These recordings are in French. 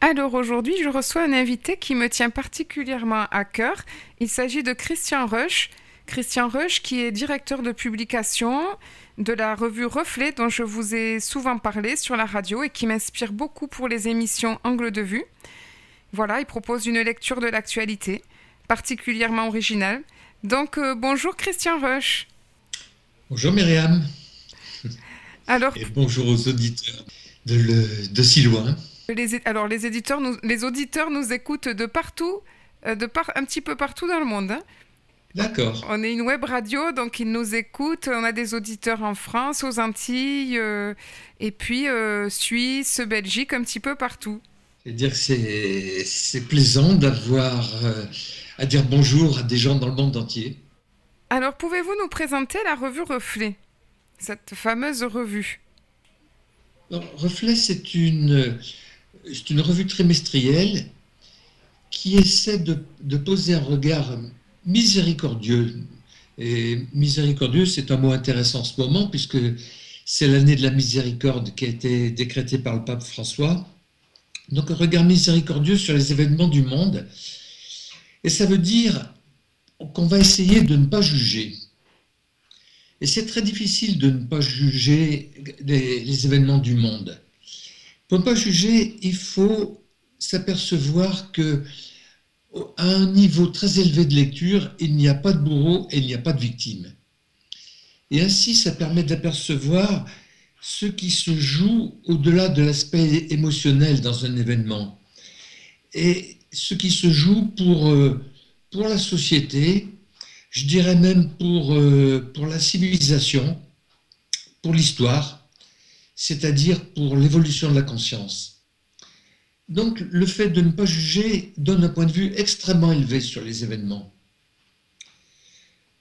Alors aujourd'hui, je reçois un invité qui me tient particulièrement à cœur. Il s'agit de Christian Rush. Christian Rush, qui est directeur de publication de la revue Reflet, dont je vous ai souvent parlé sur la radio et qui m'inspire beaucoup pour les émissions Angle de vue. Voilà, il propose une lecture de l'actualité, particulièrement originale. Donc, euh, bonjour Christian Rush. Bonjour Myriam. Alors, Et bonjour aux auditeurs de, le- de si loin. les, alors les, éditeurs nous, les auditeurs nous écoutent de partout, euh, de par, un petit peu partout dans le monde. hein. D'accord. On est une web radio, donc ils nous écoutent. On a des auditeurs en France, aux Antilles, euh, et puis euh, Suisse, Belgique, un petit peu partout. C'est-à-dire que c'est c'est plaisant d'avoir euh, à dire bonjour à des gens dans le monde entier. Alors, pouvez-vous nous présenter la revue Reflet, cette fameuse revue? Alors, Reflet, c'est une, c'est une revue trimestrielle qui essaie de, de poser un regard miséricordieux. Et miséricordieux, c'est un mot intéressant en ce moment, puisque c'est l'année de la miséricorde qui a été décrétée par le pape François. Donc un regard miséricordieux sur les événements du monde. Et ça veut dire qu'on va essayer de ne pas juger. Et c'est très difficile de ne pas juger les, événements du monde. Pour ne pas juger, il faut s'apercevoir que à un niveau très élevé de lecture, il n'y a pas de bourreau et il n'y a pas de victime. Et ainsi, ça permet d'apercevoir ce qui se joue au-delà de l'aspect émotionnel dans un événement. Et ce qui se joue pour, euh, pour la société, je dirais même pour, euh, pour la civilisation, pour l'histoire, c'est-à-dire pour l'évolution de la conscience. Donc le fait de ne pas juger donne un point de vue extrêmement élevé sur les événements.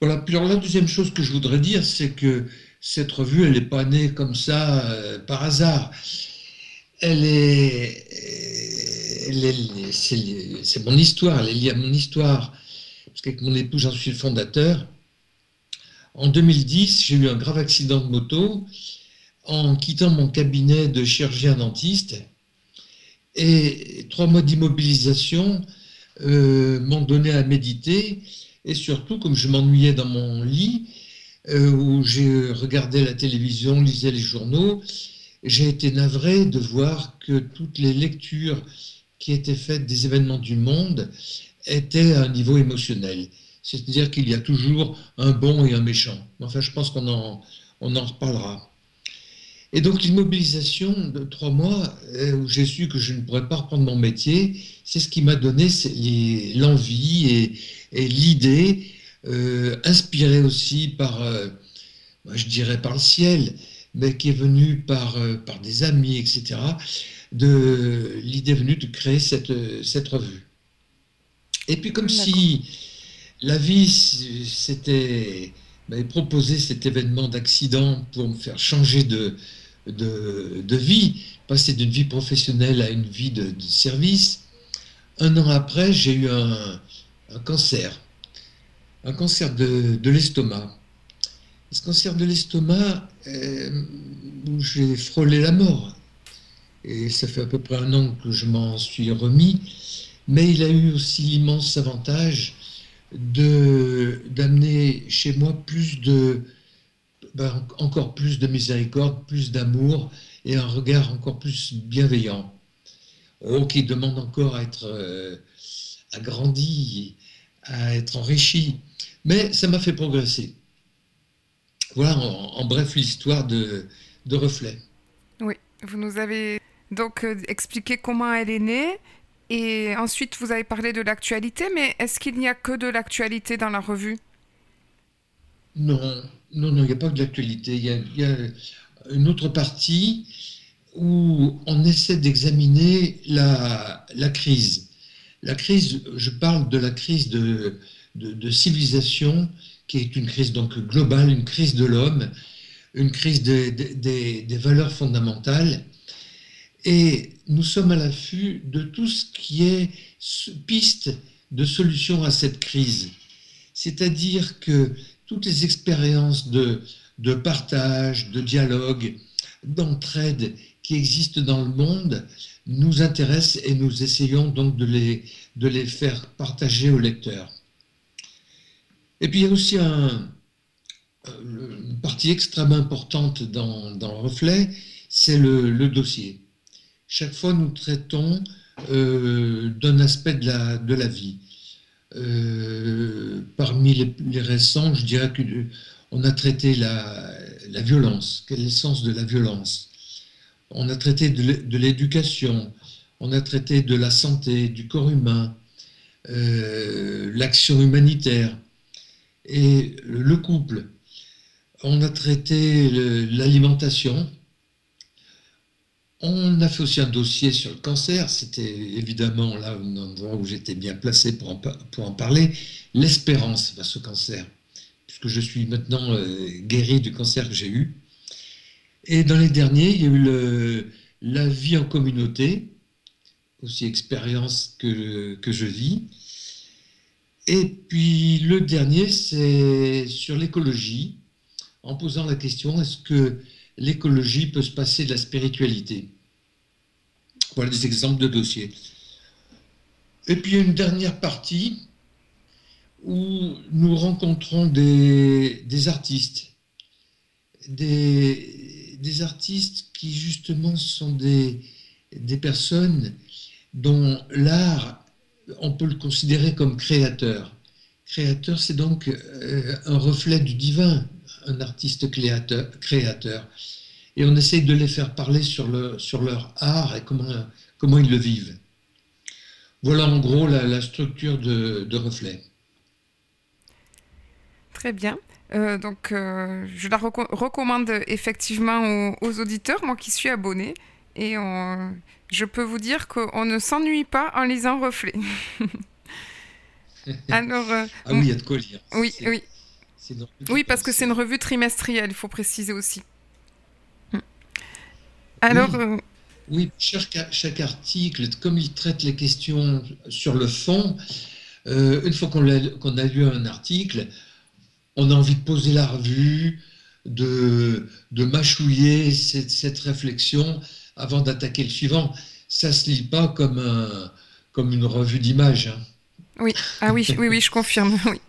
Voilà. Puis la deuxième chose que je voudrais dire, c'est que cette revue, elle n'est pas née comme ça euh, par hasard. Elle est- c'est mon histoire, elle est liée à mon histoire, parce qu'avec mon époux, j'en suis le fondateur. En 2010, j'ai eu un grave accident de moto en quittant mon cabinet de chirurgien dentiste. Et trois mois d'immobilisation euh, m'ont donné à méditer. Et surtout, comme je m'ennuyais dans mon lit, euh, où j'ai regardé la télévision, lisais les journaux, j'ai été navré de voir que toutes les lectures qui étaient faites des événements du monde étaient à un niveau émotionnel. C'est-à-dire qu'il y a toujours un bon et un méchant. Enfin, je pense qu'on en, on en reparlera. Et donc l'immobilisation de trois mois, euh, où j'ai su que je ne pourrais pas reprendre mon métier, c'est ce qui m'a donné l'envie et, l'idée, euh, inspirée aussi par, euh, moi, je dirais par le ciel, mais qui est venue par, par des amis, etc., de l'idée venue de créer cette, cette revue. Et puis comme si la vie s'était m'avait proposé cet événement d'accident pour me faire changer de, de, de vie, passer d'une vie professionnelle à une vie de, de service. Un an après, j'ai eu un, un cancer, un cancer de, de l'estomac. Ce cancer de l'estomac, euh, où j'ai frôlé la mort. Et ça fait à peu près un an que je m'en suis remis. Mais il a eu aussi l'immense avantage d'amener chez moi plus de ben, encore plus de miséricorde, plus d'amour et un regard encore plus bienveillant. Oh, qui demande encore à être euh, agrandi, à être enrichi. Mais ça m'a fait progresser. Voilà en, en bref l'histoire de, de Reflet. Oui, vous nous avez donc euh, expliqué comment elle est née. Et ensuite, vous avez parlé de l'actualité, mais est-ce qu'il n'y a que de l'actualité dans la revue? Non, non, non, il n'y a pas que de l'actualité. Il y a, une autre partie où on essaie d'examiner la, la crise. La crise, je parle de la crise de, de, civilisation, qui est une crise donc globale, une crise de l'homme, une crise des valeurs fondamentales. Et nous sommes à l'affût de tout ce qui est piste de solution à cette crise. C'est-à-dire que toutes les expériences de, de partage, de dialogue, d'entraide qui existent dans le monde nous intéressent et nous essayons donc de les, de les faire partager aux lecteurs. Et puis il y a aussi un, une partie extrêmement importante dans, dans le reflet, c'est le, dossier. Chaque fois, nous traitons euh, d'un aspect de la, de la vie. Euh, parmi les, récents, je dirais qu'on a traité la, la violence. Quel est le sens de la violence? On a traité de l'éducation, on a traité de la santé, du corps humain, euh, l'action humanitaire et le couple. On a traité l'alimentation. On a fait aussi un dossier sur le cancer. C'était évidemment là un endroit où j'étais bien placé pour en, parler. L'espérance face au cancer, puisque je suis maintenant euh, guéri du cancer que j'ai eu. Et dans les derniers, il y a eu la vie en communauté, aussi expérience que je vis. Et puis le dernier, c'est sur l'écologie, en posant la question, est-ce que l'écologie peut se passer de la spiritualité Voilà des exemples de dossiers. Et puis une dernière partie où nous rencontrons des, artistes, des, des, artistes qui justement sont des, des personnes dont l'art, on peut le considérer comme créateur. Créateur, c'est donc euh, un reflet du divin, un artiste créateur, créateur. Et on essaye de les faire parler sur, le, sur leur art et comment, comment ils le vivent. Voilà en gros la, la structure de, de, reflet. Très bien. Euh, donc, euh, je la reco recommande effectivement aux, aux, auditeurs, moi qui suis abonné. Et on, je peux vous dire qu'on ne s'ennuie pas en lisant Reflet. Alors, euh, ah oui, il y a de quoi lire. Oui, oui. Oui, parce que c'est une revue trimestrielle, il faut préciser aussi. Hmm. Alors. Oui, euh... oui chaque, chaque, article, comme il traite les questions sur le fond, euh, une fois qu'on a, qu a, lu un article, on a envie de poser la revue, de, de mâchouiller cette, cette réflexion avant d'attaquer le suivant. Ça se lit pas comme, un, comme une revue d'images. Hein. Oui, ah oui, oui, oui, je confirme. Oui.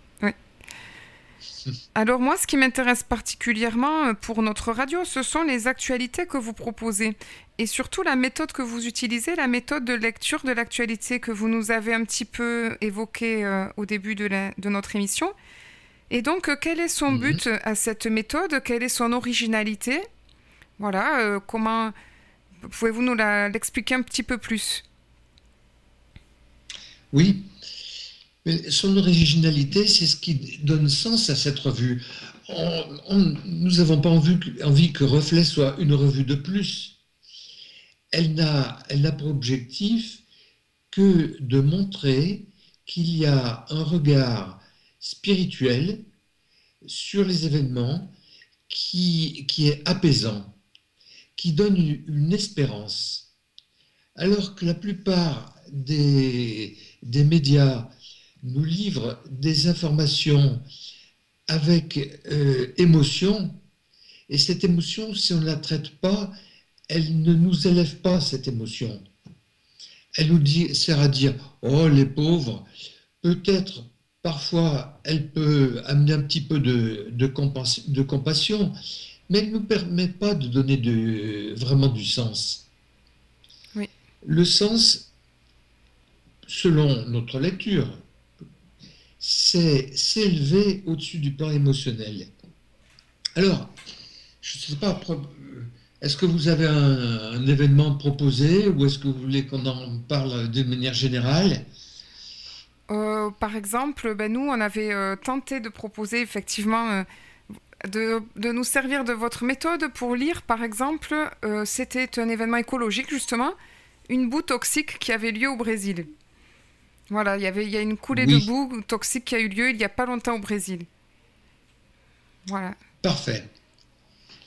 Alors moi, ce qui m'intéresse particulièrement euh, pour notre radio, ce sont les actualités que vous proposez. Et surtout la méthode que vous utilisez, la méthode de lecture de l'actualité que vous nous avez un petit peu évoquée euh, au début de, la, de, notre émission. Et donc, euh, quel est son Mhm. but à cette méthode? Quelle est son originalité? Voilà, euh, comment pouvez-vous nous l'expliquer un petit peu plus? Oui, son originalité, c'est ce qui donne sens à cette revue. Nous n'avons pas envie, que- Reflet soit une revue de plus. Elle n'a pour objectif que de montrer qu'il y a un regard spirituel sur les événements qui, est apaisant, qui donne une, espérance. Alors que la plupart des médias nous livrent des informations avec euh, émotion, et cette émotion, si on ne la traite pas, elle ne nous élève pas, cette émotion. Elle nous dit, sert à dire, oh les pauvres, peut-être parfois elle peut amener un petit peu de, de, compas- de compassion, mais elle ne nous permet pas de donner de, vraiment du sens. Oui. Le sens, selon notre lecture, c'est s'élever au-dessus du plan émotionnel. Alors, je ne sais pas, est-ce que vous avez un, événement proposé ou est-ce que vous voulez qu'on en parle de manière générale? Euh, par exemple, ben, nous, on avait euh, tenté de proposer effectivement euh, de, nous servir de votre méthode pour lire, par exemple, c'était un événement écologique, justement, une boue toxique qui avait lieu au Brésil. Voilà, il y avait, il y a une coulée de boue toxique qui a eu lieu il n'y a pas longtemps au Brésil. Voilà. Parfait.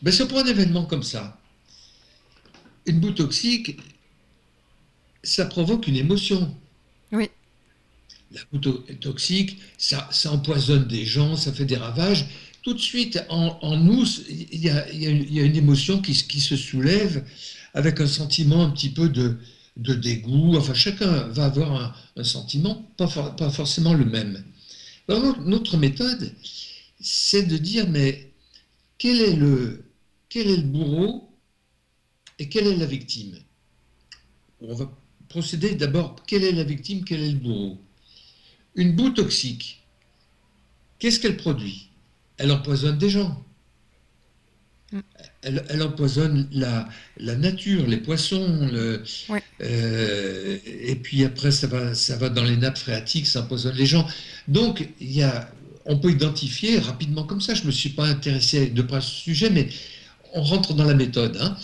Ben, c'est pour un événement comme ça. Une boue toxique, ça provoque une émotion. Oui. la goutte toxique, ça, ça empoisonne des gens, ça fait des ravages. Tout de suite, en, nous, il y, a, une émotion qui, qui, se soulève avec un sentiment un petit peu de, de dégoût. Enfin, chacun va avoir un, sentiment, pas, pas, forcément le même. Alors, notre méthode, c'est de dire, mais quel est le, quel est le bourreau et quelle est la victime? On va procéder d'abord, quelle est la victime, quel est le bourreau? Une boue toxique, qu'est-ce qu'elle produit? Elle empoisonne des gens. Elle, empoisonne la, la, nature, les poissons, le, euh, et puis après ça va, ça va dans les nappes phréatiques, ça empoisonne les gens. Donc il y a, on peut identifier rapidement comme ça. Je ne me suis pas intéressé de près à ce sujet, mais on rentre dans la méthode. Hein.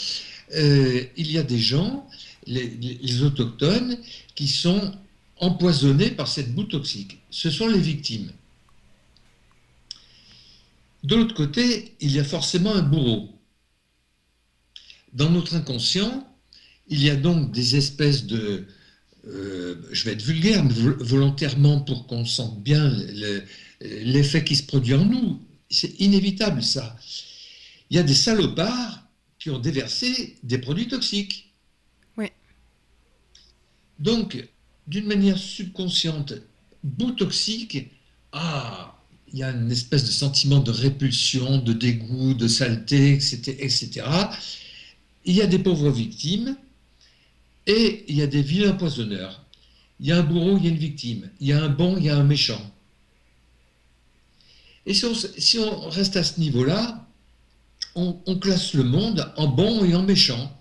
Euh, il y a des gens, les, autochtones, qui sont empoisonnés par cette boue toxique. Ce sont les victimes. De l'autre côté, il y a forcément un bourreau. Dans notre inconscient, il y a donc des espèces de, euh, je vais être vulgaire, mais volontairement pour qu'on sente bien l'effet qui se produit en nous. C'est inévitable ça. Il y a des salopards qui ont déversé des produits toxiques. Oui. Donc, d'une manière subconsciente, bout toxique, ah, il y a une espèce de sentiment de répulsion, de dégoût, de saleté, etc., etc. Il y a des pauvres victimes et il y a des vilains poisonneurs. Il y a un bourreau, il y a une victime. Il y a un bon, il y a un méchant. Et si on, si on reste à ce niveau-là, on, classe le monde en bon et en méchant.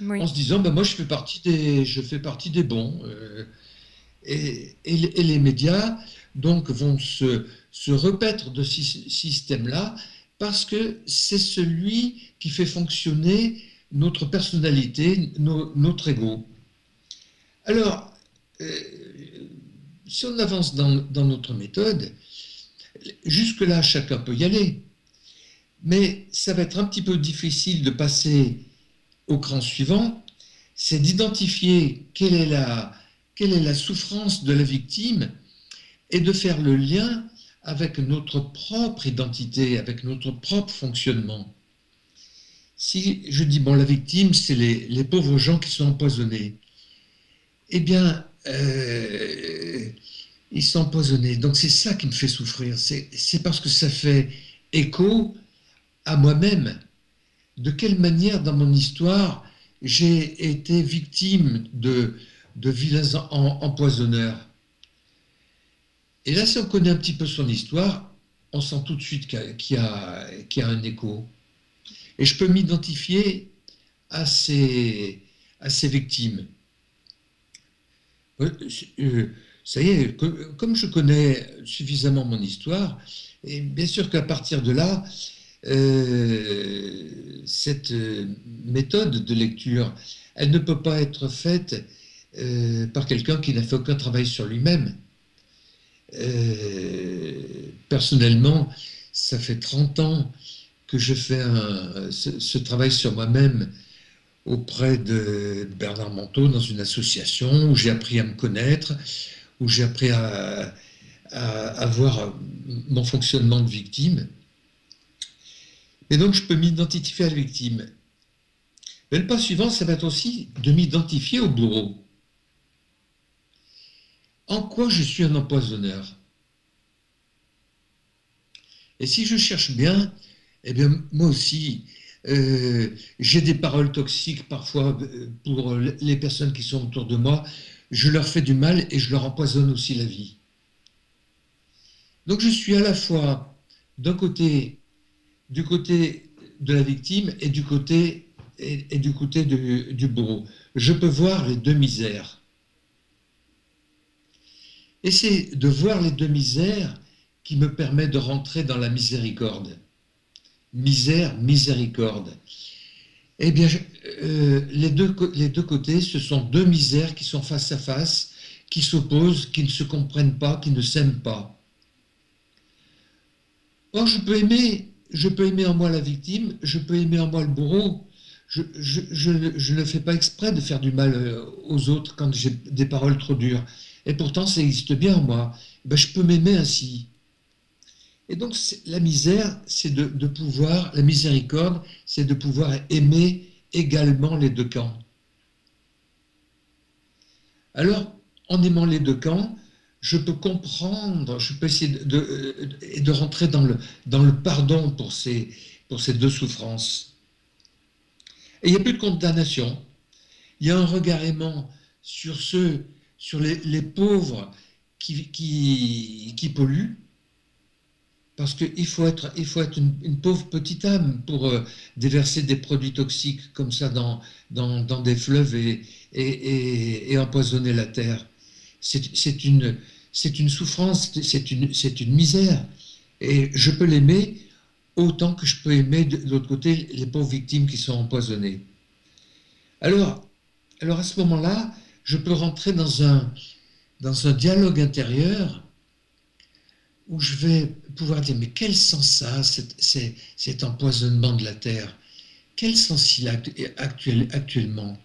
En se disant, ben moi je fais partie des, je fais partie des bons. Euh, et, les médias donc vont se, se repaître de ce système-là parce que c'est celui qui fait fonctionner notre personnalité, notre ego. Alors, euh, si on avance dans, dans notre méthode, jusque-là, chacun peut y aller. Mais ça va être un petit peu difficile de passer au cran suivant, c'est d'identifier quelle est la, quelle est la souffrance de la victime et de faire le lien avec notre propre identité, avec notre propre fonctionnement. Si je dis, bon, la victime, c'est les, pauvres gens qui sont empoisonnés, eh bien, euh, ils sont empoisonnés. Donc c'est ça qui me fait souffrir. C'est parce que ça fait écho à moi-même. De quelle manière dans mon histoire j'ai été victime de, de vilains empoisonneurs? Et là, si on connaît un petit peu son histoire, on sent tout de suite qu'il y, a un écho. Et je peux m'identifier à ces, à ces victimes. Euh, euh, ça y est, comme je connais suffisamment mon histoire, et bien sûr qu'à partir de là, euh, cette méthode de lecture, elle ne peut pas être faite par quelqu'un qui n'a fait aucun travail sur lui-même. Personnellement, ça fait 30 ans que je fais ce, travail sur moi-même auprès de Bernard Monteau dans une association où j'ai appris à me connaître, où j'ai appris à, à, voir mon fonctionnement de victime. Et donc, je peux m'identifier à la victime. Mais le pas suivant, ça va être aussi de m'identifier au bourreau. En quoi je suis un empoisonneur? Et si je cherche bien, eh bien, moi aussi, euh, j'ai des paroles toxiques parfois euh, pour les personnes qui sont autour de moi. Je leur fais du mal et je leur empoisonne aussi la vie. Donc je suis à la fois, d'un côté, du côté de la victime et du côté, et, du, côté du, bourreau. Je peux voir les deux misères. Et c'est de voir les deux misères qui me permet de rentrer dans la miséricorde. Misère, miséricorde. Eh bien, euh, les, deux, les deux côtés, ce sont deux misères qui sont face à face, qui s'opposent, qui ne se comprennent pas, qui ne s'aiment pas. Or, je peux aimer je peux aimer en moi la victime, je peux aimer en moi le bourreau. Je, ne fais pas exprès de faire du mal euh, aux autres quand j'ai des paroles trop dures. Et pourtant, ça existe bien en moi. Ben, je peux m'aimer ainsi. Et donc, la misère, c'est de, pouvoir, la miséricorde, c'est de pouvoir aimer également les deux camps. Alors, en aimant les deux camps, je peux comprendre, je peux essayer de, de, rentrer dans le, dans le pardon pour ces, pour ces deux souffrances. Et il n'y a plus de condamnation. Il y a un regard aimant sur ceux, sur les, les pauvres qui, qui, polluent, parce qu'il faut être, une, pauvre petite âme pour euh, déverser des produits toxiques comme ça dans, des fleuves et, empoisonner la terre. C'est une, souffrance, c'est une, misère. Et je peux l'aimer autant que je peux aimer de, l'autre côté les pauvres victimes qui sont empoisonnées. Alors, alors à ce moment-là, je peux rentrer dans un dialogue intérieur où je vais pouvoir dire, mais quel sens ça cet, empoisonnement de la terre? Quel sens il a actuel, actuellement?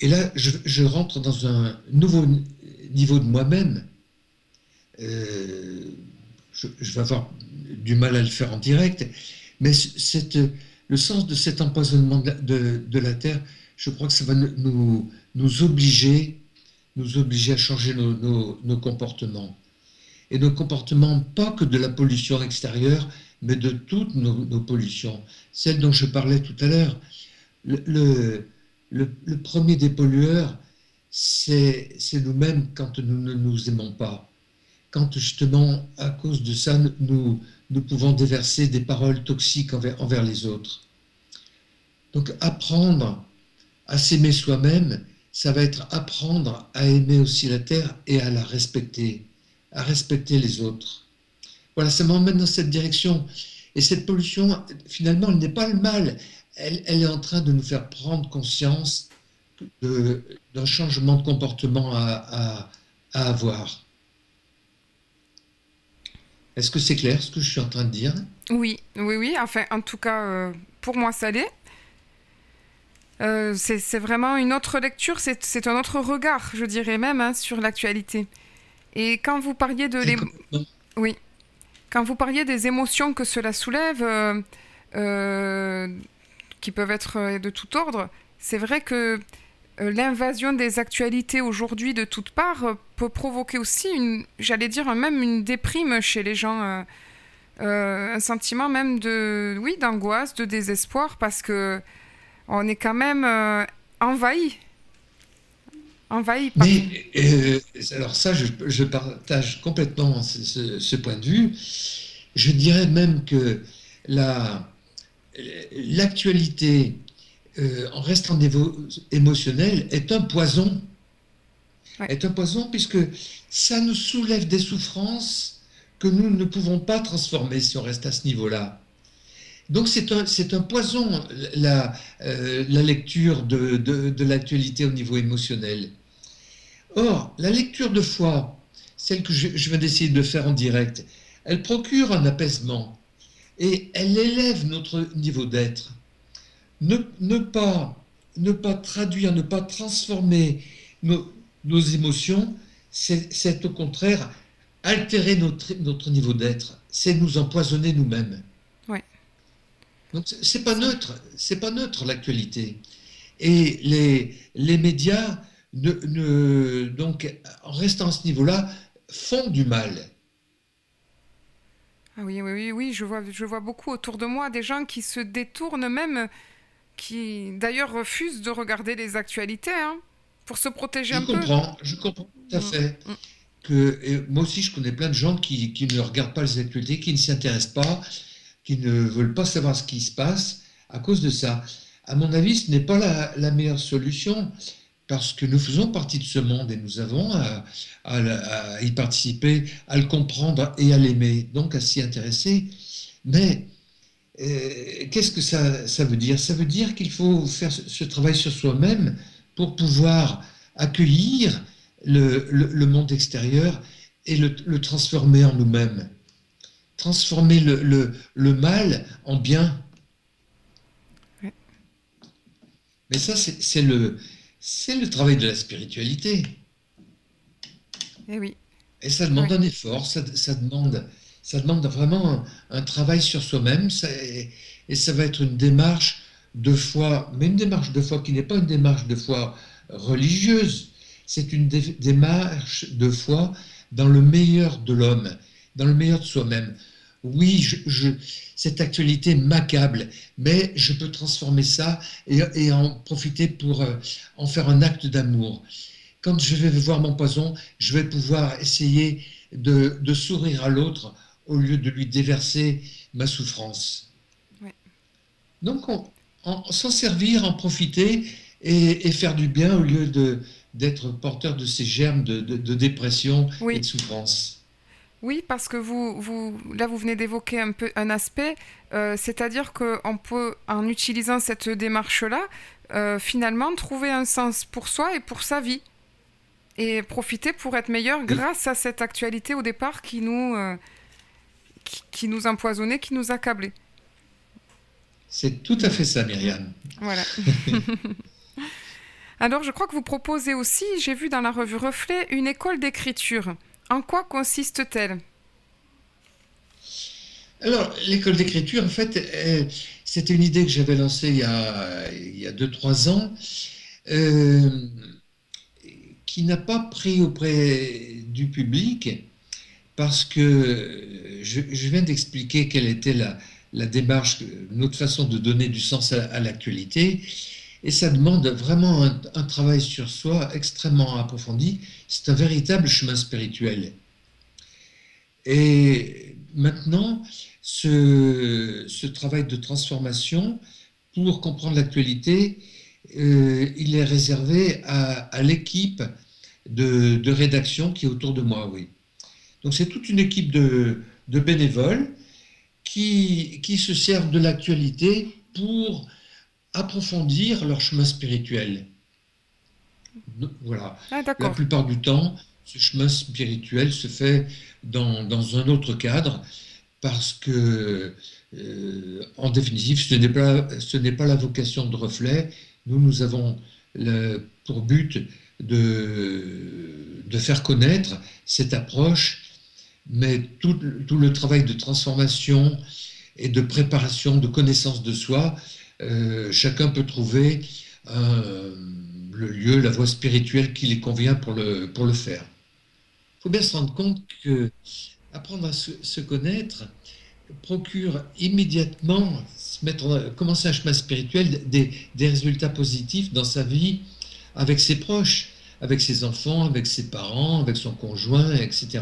Et là, je, rentre dans un nouveau niveau de moi-même. Euh, je, vais avoir du mal à le faire en direct, mais le sens de cet empoisonnement de, la terre, je crois que ça va nous, nous obliger, nous obliger à changer nos comportements et nos comportements, pas que de la pollution extérieure, mais de toutes nos, pollutions. Celle dont je parlais tout à l'heure, le, premier des pollueurs, c'est nous-mêmes quand nous ne nous aimons pas. Quand justement, à cause de ça, nous, nous pouvons déverser des paroles toxiques envers, envers les autres. Donc apprendre à s'aimer soi-même, ça va être apprendre à aimer aussi la terre et à la respecter à respecter les autres. Voilà, ça m'emmène dans cette direction. Et cette pollution, finalement, elle n'est pas le mal. Elle, est en train de nous faire prendre conscience d'un changement de comportement à, à, à avoir. Est-ce que c'est clair ce que je suis en train de dire? Oui, oui, oui. Enfin, en tout cas, euh, pour moi, ça l'est. Euh, c'est vraiment une autre lecture, c'est un autre regard, je dirais même, hein, sur l'actualité. Et quand vous parliez de. Oui. Quand vous parliez des émotions que cela soulève, euh, euh, qui peuvent être euh, de tout ordre, c'est vrai que l'invasion des actualités aujourd'hui de toutes parts peut provoquer aussi, une, j'allais dire même une déprime chez les gens, euh, un sentiment même de, oui, d'angoisse, de désespoir, parce que on est quand même envahi envahi par... Mais, euh, alors ça, je, je, partage complètement ce, ce, ce, point de vue. Je dirais même que l'actualité, la, euh, en restant émotionnel, est un poison. Ouais. Est un poison puisque ça nous soulève des souffrances que nous ne pouvons pas transformer si on reste à ce niveau-là. Donc c'est un, un poison, la, euh, la lecture de, de, de l'actualité au niveau émotionnel. Or, la lecture de foi, celle que je, je viens d'essayer de faire en direct, elle procure un apaisement et elle élève notre niveau d'être. Ne, ne, pas, ne pas traduire, ne pas transformer nos, nos émotions, c'est au contraire altérer notre, notre niveau d'être, c'est nous empoisonner nous-mêmes. Ouais. Donc c'est pas neutre, c'est pas neutre l'actualité. Et les, les médias ne, ne, donc, en restant à ce niveau-là, font du mal. Ah oui, oui, oui, oui, je vois, je vois beaucoup autour de moi des gens qui se détournent même, qui d'ailleurs refusent de regarder les actualités, hein, pour se protéger je un comprends, peu. Je comprends tout à fait. Mmh, mmh. Que, moi aussi, je connais plein de gens qui, qui ne regardent pas les actualités, qui ne s'y intéressent pas, qui ne veulent pas savoir ce qui se passe à cause de ça. À mon avis, ce n'est pas la, la meilleure solution parce que nous faisons partie de ce monde et nous avons à, à, à y participer, à le comprendre et à l'aimer, donc à s'y intéresser. Mais euh, qu'est-ce que ça, ça, veut dire? Ça veut dire qu'il faut faire ce, ce, travail sur soi-même pour pouvoir accueillir le, le, le monde extérieur et le, le transformer en nous-mêmes. Transformer le, mal en bien. Mais ça, c'est le, c'est le travail de la spiritualité. Et oui. Et ça demande un effort, ça, demande, ça demande vraiment un, travail sur soi-même, et, et, ça va être une démarche de foi, mais une démarche de foi qui n'est pas une démarche de foi religieuse, c'est une démarche de foi dans le meilleur de l'homme, dans le meilleur de soi-même. Oui, je, cette actualité m'accable, mais je peux transformer ça et, en profiter pour euh, en faire un acte d'amour. Quand je vais voir mon poison, je vais pouvoir essayer de, sourire à l'autre au lieu de lui déverser ma souffrance. Donc, s'en servir, en profiter et, faire du bien au lieu d'être porteur de ces germes de, dépression et de souffrance. Oui, parce que vous, vous là, vous venez d'évoquer un peu un aspect, euh, c'est-à-dire qu'on peut, en utilisant cette démarche-là, euh, finalement trouver un sens pour soi et pour sa vie. Et profiter pour être meilleur grâce à cette actualité au départ qui nous, euh, qui, nous empoisonnait, qui nous accablait. C'est tout à fait ça, Myriam. Voilà. Alors, je crois que vous proposez aussi, j'ai vu dans la revue Reflet, une école d'écriture. En quoi consiste-t-elle? Alors, l'école d'écriture, en fait, euh, c'était une idée que j'avais lancée il y a, il 2-3 ans, euh, qui n'a pas pris auprès du public, parce que je, viens d'expliquer quelle était la, démarche, notre façon de donner du sens à, l'actualité, et ça demande vraiment un travail sur soi extrêmement approfondi c'est un véritable chemin spirituel. Et maintenant, ce, travail de transformation, pour comprendre l'actualité, euh, il est réservé à, l'équipe de, rédaction qui est autour de moi, oui. Donc c'est toute une équipe de, bénévoles qui, qui, se servent de l'actualité pour approfondir leur chemin spirituel. Voilà. Ah, la plupart du temps, ce chemin spirituel se fait dans, dans un autre cadre parce que, euh, en définitive, ce n'est pas, ce n'est pas la vocation de reflet. Nous, nous avons le, pour but de, de faire connaître cette approche, mais tout, tout, le travail de transformation et de préparation, de connaissance de soi, euh, chacun peut trouver un le lieu, la voie spirituelle qui les convient pour le, pour le faire. Il faut bien se rendre compte que apprendre à se, connaître procure immédiatement, commencer un chemin spirituel, des, des, résultats positifs dans sa vie avec ses proches, avec ses enfants, avec ses parents, avec son conjoint, etc.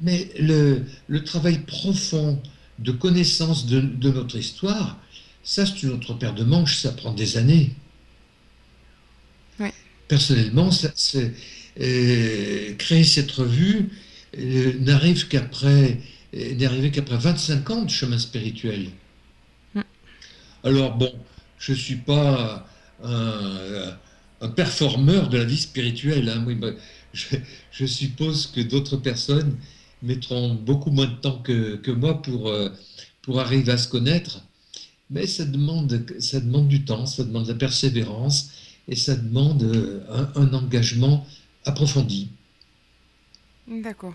Mais le, le travail profond de connaissance de notre histoire, ça c'est une autre paire de manches, ça prend des années personnellement, euh, créer cette revue euh, n'arrive qu'après euh, qu'après 25 ans de chemin spirituel. Alors bon, je ne suis pas un, performeur de la vie spirituelle. Hein. Bah, je, suppose que d'autres personnes mettront beaucoup moins de temps que, que moi pour, pour arriver à se connaître. Mais ça demande, ça demande du temps, ça demande de la persévérance, et ça demande euh, un, engagement approfondi. D'accord.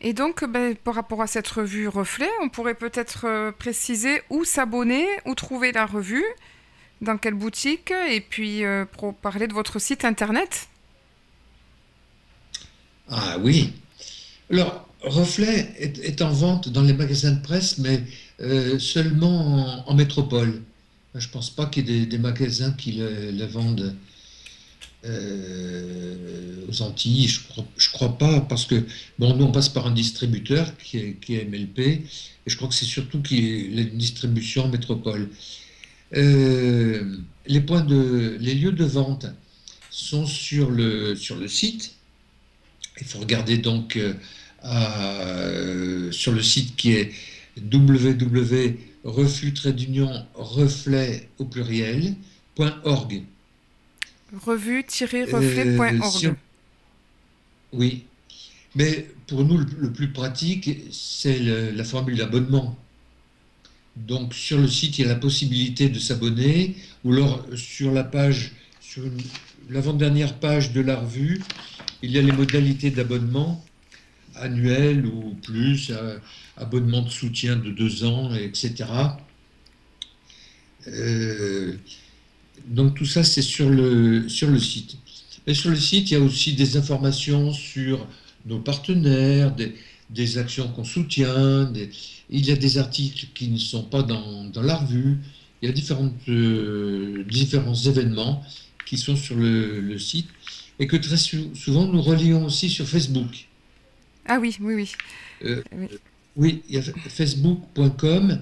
Et donc, ben, par rapport à cette revue Reflet, on pourrait peut-être euh, préciser où s'abonner, où trouver la revue, dans quelle boutique, et puis euh, pour parler de votre site internet. Ah oui. Alors, Reflet est, en vente dans les magasins de presse, mais seulement en métropole. Je ne pense pas qu'il y ait des, magasins qui le, vendent euh, aux Antilles. Je crois, crois pas, parce que bon, nous, on passe par un distributeur qui est, MLP, et je crois que c'est surtout qui la distribution en métropole. Euh, les, points de, les lieux de vente sont sur le, sur le site. Il faut regarder donc euh, sur le site qui est www refus trait d'union reflet au pluriel .org. Revue-reflet.org. Euh, oui, mais pour nous le, plus pratique c'est la formule d'abonnement. Donc sur le site il y a la possibilité de s'abonner ou alors sur la page sur l'avant-dernière page de la revue il y a les modalités d'abonnement annuel ou plus, abonnement de soutien de deux ans, etc. Euh, donc tout ça, c'est sur le, site. Et sur le site, il y a aussi des informations sur nos partenaires, des, actions qu'on soutient, il y a des articles qui ne sont pas dans, dans la revue, il y a différentes, euh, différents événements qui sont sur le, site et que très souvent nous relions aussi sur Facebook. Ah oui, oui, oui. Euh, oui. il y a facebook.com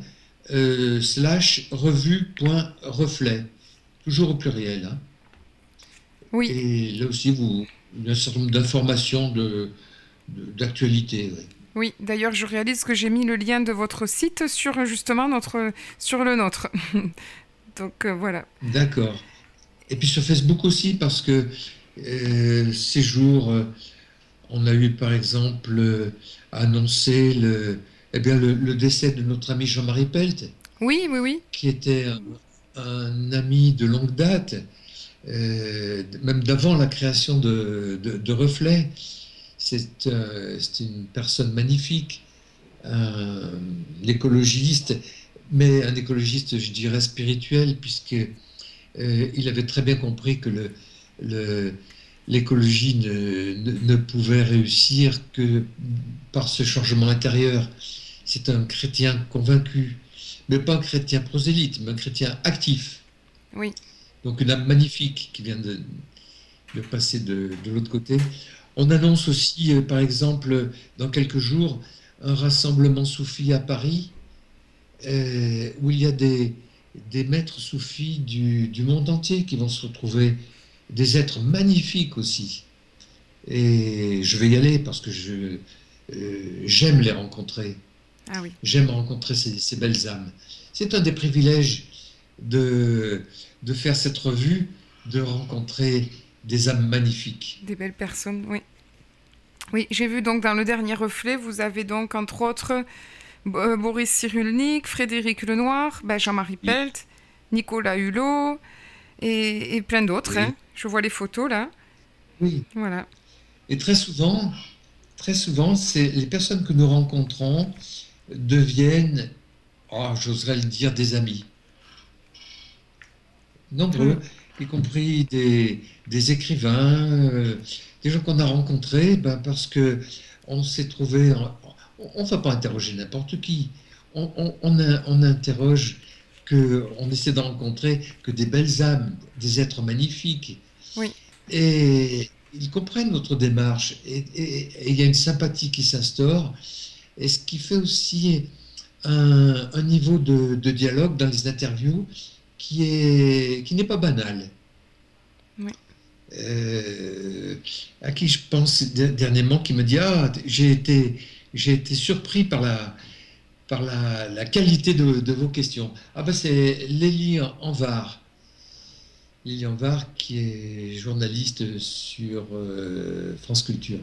euh, slash revue.reflet, toujours au pluriel. Hein. Oui. Et là aussi, vous, il y a un certain nombre d'informations d'actualité. De, oui, d'ailleurs, je réalise que j'ai mis le lien de votre site sur justement notre, sur le nôtre. Donc euh, voilà. D'accord. Et puis sur Facebook aussi, parce que ces jours on a eu par exemple euh, annoncé le, eh bien, le, décès de notre ami Jean-Marie Pelt. Oui, oui, oui. Qui était un, ami de longue date, euh, même d'avant la création de, de, Reflet. C'est euh, une personne magnifique, un, écologiste, mais un écologiste, je dirais, spirituel, puisque il avait très bien compris que le, le l'écologie ne, pouvait réussir que par ce changement intérieur. C'est un chrétien convaincu, mais pas un chrétien prosélyte, mais un chrétien actif. Oui. Donc une âme magnifique qui vient de, de passer de, de l'autre côté. On annonce aussi, euh, par exemple, dans quelques jours, un rassemblement soufi à Paris, euh, où il y a des, des maîtres soufis du, du, monde entier qui vont se retrouver des êtres magnifiques aussi. Et je vais y aller parce que je, euh, j'aime les rencontrer. Ah oui. J'aime rencontrer ces, belles âmes. C'est un des privilèges de, de faire cette revue, de rencontrer des âmes magnifiques. Des belles personnes, oui. Oui, j'ai vu donc dans le dernier reflet, vous avez donc entre autres euh, Boris Cyrulnik, Frédéric Lenoir, Jean-Marie Pelt, Nicolas Hulot et, et plein d'autres. Hein. Je vois les photos là. Oui. Voilà. Et très souvent, très souvent, c'est les personnes que nous rencontrons deviennent, oh, j'oserais le dire, des amis. Nombreux, mm. y compris des, des écrivains, euh, des gens qu'on a rencontrés, ben parce que on s'est trouvé. On ne va pas interroger n'importe qui. On, on, on, interroge que, on essaie de rencontrer que des belles âmes, des êtres magnifiques, oui. Et ils comprennent notre démarche et, il y a une sympathie qui s'instaure et ce qui fait aussi un, niveau de, dialogue dans les interviews qui est qui n'est pas banal. Oui. Euh, à qui je pense dernièrement qui me dit ah j'ai été j'ai été surpris par la par la, qualité de, vos questions. Ah ben c'est Lélie Anvar Lilian Var, qui est journaliste sur euh, France Culture.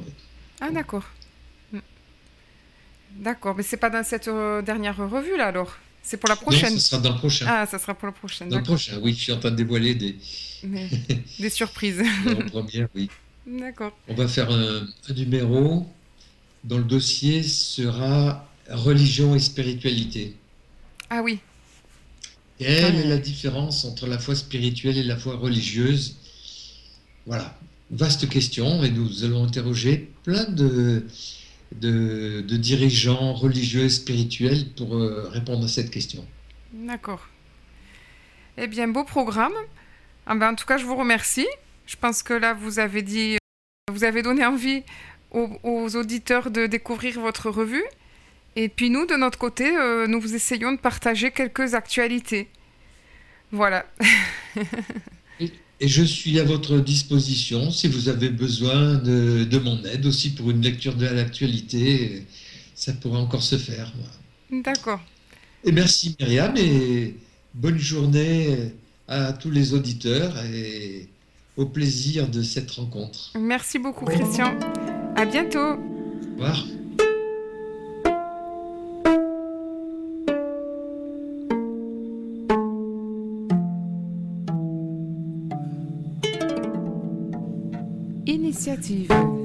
Ah, d'accord. Hmm. D'accord, mais c'est pas dans cette euh, dernière revue là alors? C'est pour la prochaine Non, ce sera dans le prochain. Ah, ça sera pour la prochaine. Dans le prochain, oui, je suis en train de dévoiler des, des surprises. en première, oui. D'accord. On va faire un, un numéro dont le dossier sera religion et spiritualité. Ah oui, quelle est la différence entre la foi spirituelle et la foi religieuse? Voilà, vaste question, et nous allons interroger plein de, de, dirigeants religieux et spirituels pour euh, répondre à cette question. D'accord. Eh bien, beau programme. Ah ben, en tout cas, je vous remercie. Je pense que là, vous avez dit, vous avez donné envie aux, auditeurs de découvrir votre revue. Et puis nous, de notre côté, euh, nous vous essayons de partager quelques actualités. Voilà. et, je suis à votre disposition si vous avez besoin de, mon aide aussi pour une lecture de l'actualité. Ça pourrait encore se faire. D'accord. Et merci Myriam et bonne journée à tous les auditeurs et au plaisir de cette rencontre. Merci beaucoup Christian. À bientôt. Au revoir. Initiative